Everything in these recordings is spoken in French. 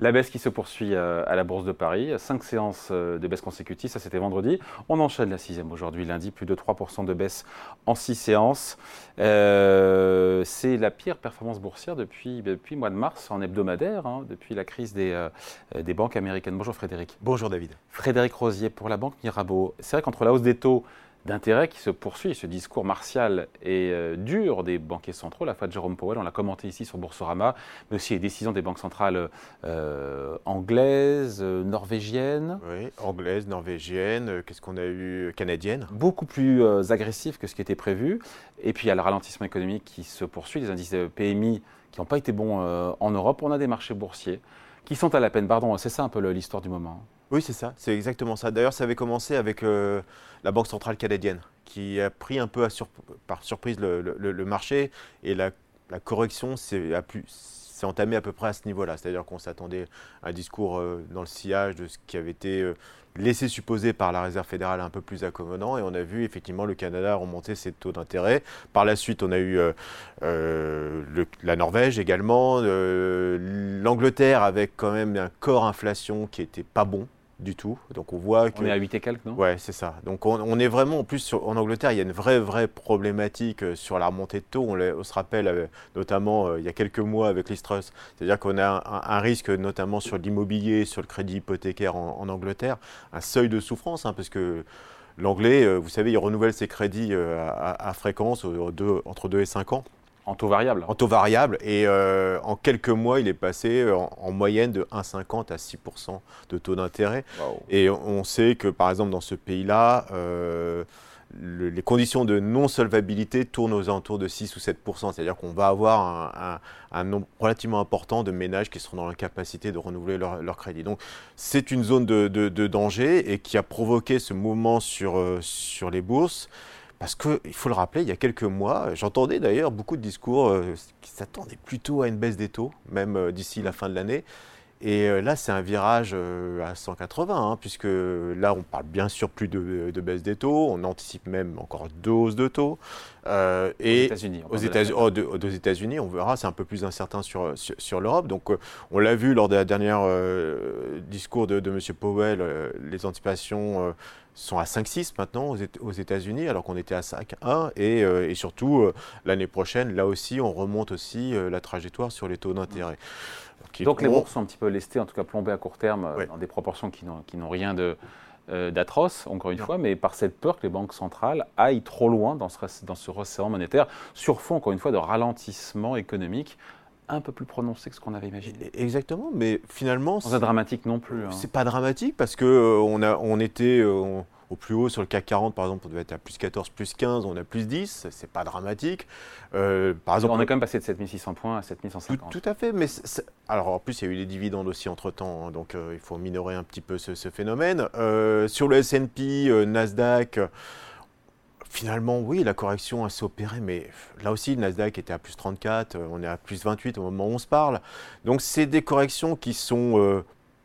La baisse qui se poursuit euh, à la Bourse de Paris, cinq séances euh, de baisse consécutives, ça c'était vendredi. On enchaîne la sixième aujourd'hui, lundi, plus de 3% de baisse en six séances. Euh, c'est la pire performance boursière depuis, depuis le mois de mars en hebdomadaire, hein, depuis la crise des, des banques américaines. Bonjour Frédéric. Bonjour David. Frédéric Rosier pour la Banque Mirabeau. C'est vrai qu'entre la hausse des taux d'intérêt qui se poursuit, ce discours martial et euh, dur des banquiers centraux, la fois de Jérôme Powell, on l'a commenté ici sur Boursorama, mais aussi les décisions des banques centrales euh, anglaises, euh, norvégiennes. Oui, anglaises, norvégiennes, qu'est-ce qu'on a eu, canadiennes. Beaucoup plus agressifs que ce qui était prévu. Et puis il y a le ralentissement économique qui se poursuit, les indices PMI qui n'ont pas été bons en Europe. On a des marchés boursiers qui sont à la peine. Pardon, c'est ça un peu l'histoire du moment. Oui, c'est ça, c'est exactement ça. D'ailleurs, ça avait commencé avec euh, la Banque centrale canadienne, qui a pris un peu par surprise le, marché, et la, correction s'est entamée à peu près à ce niveau-là. C'est-à-dire qu'on s'attendait à un discours euh, dans le sillage de ce qui avait été euh, laissé supposer par la Réserve fédérale un peu plus accommodant, et on a vu effectivement le Canada remonter ses taux d'intérêt. Par la suite, on a eu la Norvège également, l'Angleterre avec quand même un corps inflation qui était pas bon du tout. Donc on voit que... On est à 8 et quelques, non? Ouais, c'est ça. Donc on, est vraiment, en plus en Angleterre, il y a une vraie, vraie problématique euh, sur la remontée de taux. On, se rappelle euh, notamment euh, il y a quelques mois avec l'Istrus. C'est-à-dire qu'on a un, risque notamment sur l'immobilier, sur le crédit hypothécaire en, Angleterre, un seuil de souffrance, hein, parce que l'anglais, vous savez, il renouvelle ses crédits à, fréquence entre 2 et 5 ans. En taux variable En taux variable. Et euh, en quelques mois, il est passé euh, en, moyenne de 1,50 à 6% de taux d'intérêt. Et on sait que, par exemple, dans ce pays-là, euh, les conditions de non-solvabilité tournent aux alentours de 6 ou 7%. C'est-à-dire qu'on va avoir un, nombre relativement important de ménages qui seront dans l'incapacité de renouveler leur, crédit. Donc c'est une zone de, danger et qui a provoqué ce mouvement sur, sur les bourses. Parce qu'il faut le rappeler, il y a quelques mois, j'entendais d'ailleurs beaucoup de discours euh, qui s'attendaient plutôt à une baisse des taux, même euh, d'ici la fin de l'année. Et euh, là, c'est un virage à 180, hein, puisque là, on parle bien sûr plus de, baisse des taux, on anticipe même encore deux hausses de taux. et aux États-Unis. Aux États-Unis, on verra, c'est un peu plus incertain sur, sur, l'Europe. Donc, on l'a vu lors de la dernière discours de, de M. Powell, les anticipations sont à 5-6 maintenant aux États-Unis, alors qu'on était à 5-1. Et, euh, et, surtout, euh, l'année prochaine, là aussi, on remonte aussi euh, la trajectoire sur les taux d'intérêt. Donc les bourses sont un petit peu lestées, en tout cas plombées à court terme, dans des proportions qui n'ont rien de, d'atroce, encore une fois, mais par cette peur que les banques centrales aillent trop loin dans ce, dans ce resserrement monétaire, sur fond, encore une fois, de ralentissement économique un peu plus prononcé que ce qu'on avait imaginé. Exactement, mais finalement... C'est dramatique non plus. Hein. C'est pas dramatique parce que euh, on, a, on était euh, au plus haut sur le CAC 40, par exemple, on devait être à plus 14, plus 15, on a plus 10, c'est pas dramatique. Euh, par exemple, on est quand même passé de 7600 points à 7150. Tout, tout à fait, mais alors en plus il y a eu les dividendes aussi entre-temps, hein, donc il faut minorer un petit peu ce, ce phénomène. sur le S&P, Nasdaq finalement, oui, la correction a s'opéré, mais là aussi, le Nasdaq était à plus 34, euh, on est à plus 28 au moment où on se parle. Donc, c'est des corrections qui sont, euh,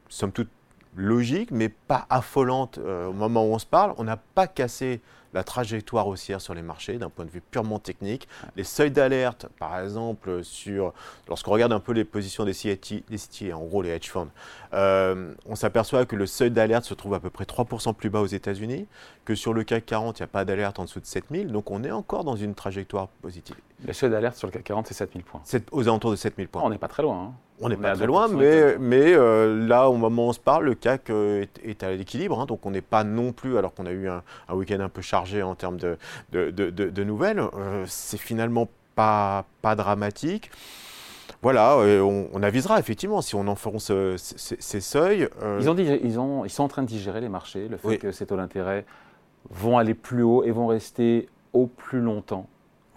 somme toute, logiques, mais pas affolantes euh, au moment où on se parle. On n'a pas cassé la trajectoire haussière sur les marchés d'un point de vue purement technique. Les seuils d'alerte, par exemple, sur lorsqu'on regarde un peu les positions des CT, en gros les hedge funds, euh, on s'aperçoit que le seuil d'alerte se trouve à peu près 3% plus bas aux États-Unis, que sur le CAC 40, il n'y a pas d'alerte en dessous de 7000, donc on est encore dans une trajectoire positive. Le seuil d'alerte sur le CAC 40, c'est 7000 points. C'est aux alentours de 7000 points. On n'est pas très loin. Hein. On n'est pas très loin, mais, mais euh, là, au moment où on se parle, le CAC euh, est, à l'équilibre. Hein, donc on n'est pas non plus, alors qu'on a eu un, week-end un peu chargé en termes de, de, de, nouvelles, euh, c'est finalement pas, pas dramatique. Voilà, on, avisera effectivement si on enfonce ces, seuils. Ils, ont dit, ils, ont, ils sont en train de digérer les marchés, le fait que ces taux d'intérêt vont aller plus haut et vont rester au plus longtemps.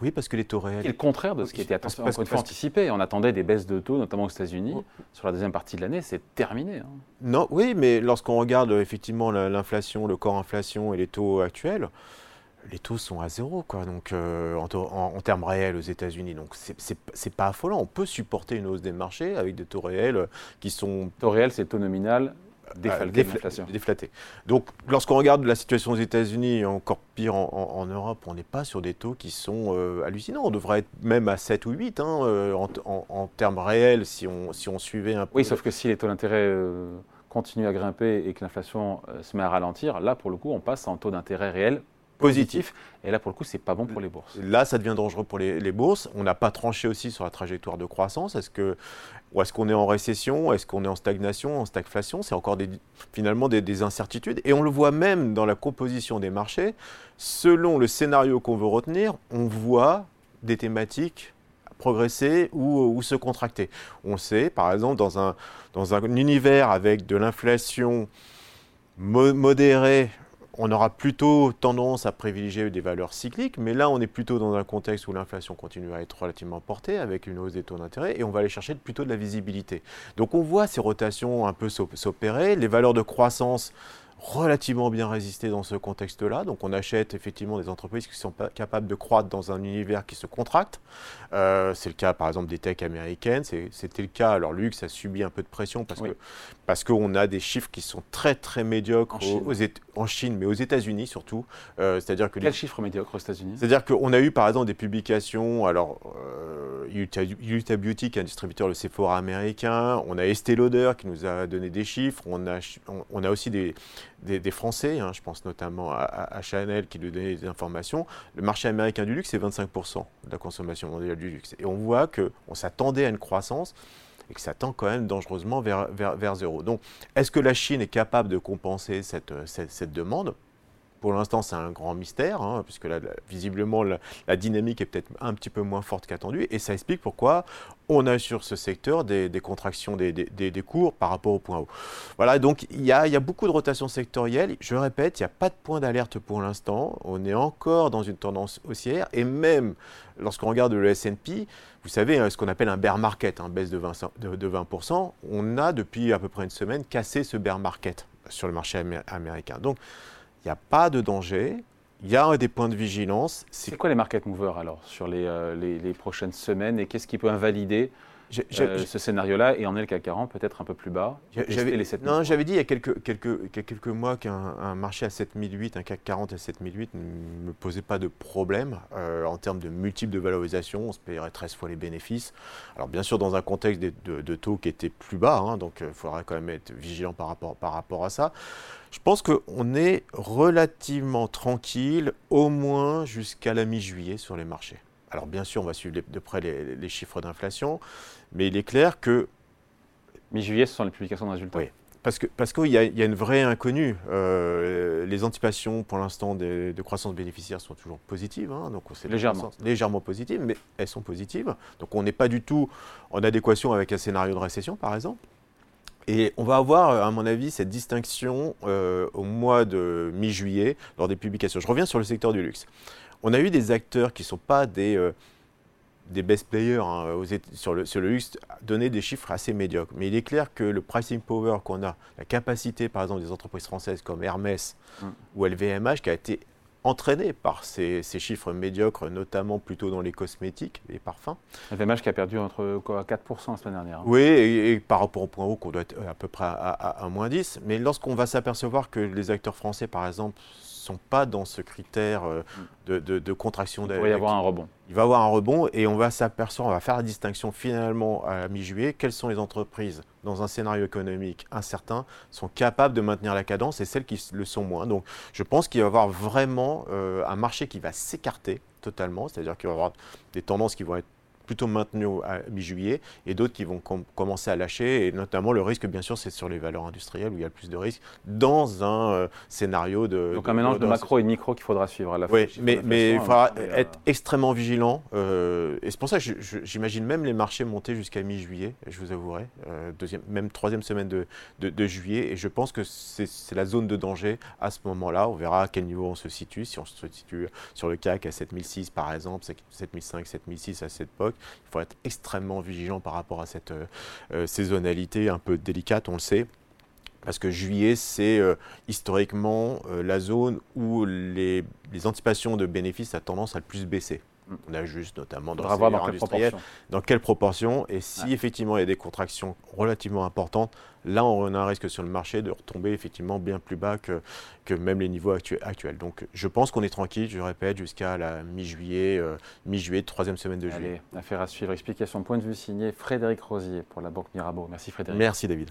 Oui, parce que les taux réels. C'est le contraire de ce qui était anticipé. On attendait des baisses de taux, notamment aux États-Unis. Oh. Sur la deuxième partie de l'année, c'est terminé. Hein. Non, oui, mais lorsqu'on regarde effectivement l'inflation, le corps inflation et les taux actuels, les taux sont à zéro, quoi. Donc, euh, en, termes réels aux États-Unis. Donc, c'est pas affolant. On peut supporter une hausse des marchés avec des taux réels qui sont. Taux réels, c'est taux nominal déflaté. Donc, lorsqu'on regarde la situation aux États-Unis, encore pire en, Europe, on n'est pas sur des taux qui sont euh, hallucinants. On devrait être même à 7 ou 8 hein, euh, en, termes réels si on, si on suivait un peu. Oui, sauf que si les taux d'intérêt euh, continuent à grimper et que l'inflation se met à ralentir, là, pour le coup, on passe en taux d'intérêt réel positif. Et là, pour le coup, c'est pas bon pour les bourses. Là, ça devient dangereux pour les, bourses. On n'a pas tranché aussi sur la trajectoire de croissance. Est-ce que, ou est-ce qu'on est en récession? Est-ce qu'on est en stagnation, en stagflation? C'est encore des, finalement des, incertitudes. Et on le voit même dans la composition des marchés. Selon le scénario qu'on veut retenir, on voit des thématiques progresser ou, se contracter. On sait, par exemple, dans un, dans un univers avec de l'inflation modérée on aura plutôt tendance à privilégier des valeurs cycliques, mais là on est plutôt dans un contexte où l'inflation continue à être relativement portée avec une hausse des taux d'intérêt et on va aller chercher plutôt de la visibilité. Donc on voit ces rotations un peu s'opérer, les valeurs de croissance relativement bien résisté dans ce contexte-là. Donc on achète effectivement des entreprises qui sont capables de croître dans un univers qui se contracte. Euh, c'est le cas par exemple des techs américaines. C'était le cas, alors Luxe a subi un peu de pression parce que parce qu'on a des chiffres qui sont très très médiocres en Chine, mais aux États-Unis surtout. Euh, c'est-à-dire que Quels chiffres médiocres aux États-Unis? C'est-à-dire qu'on a eu par exemple des publications, alors euh, Utah, Beauty qui est un distributeur, le Sephora américain, on a Estée Lauder qui nous a donné des chiffres, on a, on a aussi des des, Français, hein, je pense notamment à, Chanel qui nous donnait des informations, le marché américain du luxe, c'est 25% de la consommation mondiale du luxe. Et on voit qu'on s'attendait à une croissance et que ça tend quand même dangereusement vers, zéro. Donc, est-ce que la Chine est capable de compenser cette, cette demande? Pour l'instant, c'est un grand mystère, hein, puisque là, visiblement, la, dynamique est peut-être un petit peu moins forte qu'attendue, et ça explique pourquoi on a sur ce secteur des, contractions des, cours par rapport au point haut. Voilà, donc il y, a, beaucoup de rotations sectorielles. Je répète, il n'y a pas de point d'alerte pour l'instant. On est encore dans une tendance haussière, et même lorsqu'on regarde le S&P, vous savez, hein, ce qu'on appelle un bear market, hein, baisse de 20%, de 20%, on a depuis à peu près une semaine cassé ce bear market sur le marché américain. Donc, n'y a pas de danger. Il y a des points de vigilance. C'est quoi les market movers alors sur les, euh, les, prochaines semaines et qu'est-ce qui peut invalider euh, ce scénario-là et en est le CAC 40 peut-être un peu plus bas Non, j'avais dit il y a quelques, quelques, quelques mois qu'un marché à 7008, un CAC 40 à 7008 ne me posait pas de problème euh, en termes de multiples de valorisation. On se payerait 13 fois les bénéfices. Alors bien sûr dans un contexte de, taux qui était plus bas, hein, donc il faudra quand même être vigilant par rapport, par rapport à ça. Je pense qu'on est relativement tranquille, au moins jusqu'à la mi-juillet sur les marchés. Alors bien sûr, on va suivre de près les, chiffres d'inflation, mais il est clair que... Mi-juillet, ce sont les publications de résultats. Oui, parce qu'il parce qu'il y, a une vraie inconnue. Euh, les anticipations, pour l'instant, de, croissance bénéficiaire sont toujours positives. Hein, donc légèrement. légèrement positives, mais elles sont positives. Donc on n'est pas du tout en adéquation avec un scénario de récession, par exemple. Et on va avoir, à mon avis, cette distinction euh, au mois de mi-juillet lors des publications. Je reviens sur le secteur du luxe. On a eu des acteurs qui ne sont pas des, euh, des best players hein, sur, le, sur, le, luxe donner des chiffres assez médiocres. Mais il est clair que le pricing power qu'on a, la capacité par exemple des entreprises françaises comme Hermès mm. ou LVMH qui a été entraîné par ces, chiffres médiocres, notamment plutôt dans les cosmétiques, les parfums. LVMH qui a perdu entre quoi, 4% la semaine dernière. Hein. Oui, et, par rapport au point haut qu'on doit être à peu près à, à moins 10. Mais lorsqu'on va s'apercevoir que les acteurs français, par exemple, sont pas dans ce critère euh, de, de, contraction. Il va y avoir un rebond. Il va avoir un rebond et on va s'apercevoir, on va faire la distinction finalement à mi-juillet, quelles sont les entreprises dans un scénario économique incertain sont capables de maintenir la cadence et celles qui le sont moins? Donc je pense qu'il va y avoir vraiment euh, un marché qui va s'écarter totalement, c'est-à-dire qu'il va y avoir des tendances qui vont être plutôt maintenu à mi-juillet, et d'autres qui vont commencer à lâcher. Et notamment, le risque, bien sûr, c'est sur les valeurs industrielles où il y a le plus de risques dans un euh, scénario de. Donc un mélange de, macro et de micro qu'il faudra suivre à la fois. Oui, mais, mais il faudra être extrêmement vigilant. Euh, et c'est pour ça que j'imagine même les marchés monter jusqu'à mi-juillet, je vous avouerai, euh, deuxième, même troisième semaine de, de, juillet. Et je pense que c'est la zone de danger à ce moment-là. On verra à quel niveau on se situe. Si on se situe sur le CAC à 7006 par exemple, 7005, 7006 à cette époque, il faut être extrêmement vigilant par rapport à cette euh, euh, saisonnalité un peu délicate, on le sait. parce que juillet, c'est historiquement la zone où les, les anticipations de bénéfices a tendance à le plus baisser. On ajuste notamment dans le dans industriel. Dans quelle proportion Et si effectivement il y a des contractions relativement importantes, là on a un risque sur le marché de retomber effectivement bien plus bas que, que même les niveaux actuels. Donc je pense qu'on est tranquille, je répète, jusqu'à la mi-juillet, euh, mi-juillet, troisième semaine de juillet. Allez, affaire à suivre. Explication point de vue signé Frédéric Rosier pour la Banque Mirabeau. Merci Frédéric. Merci David.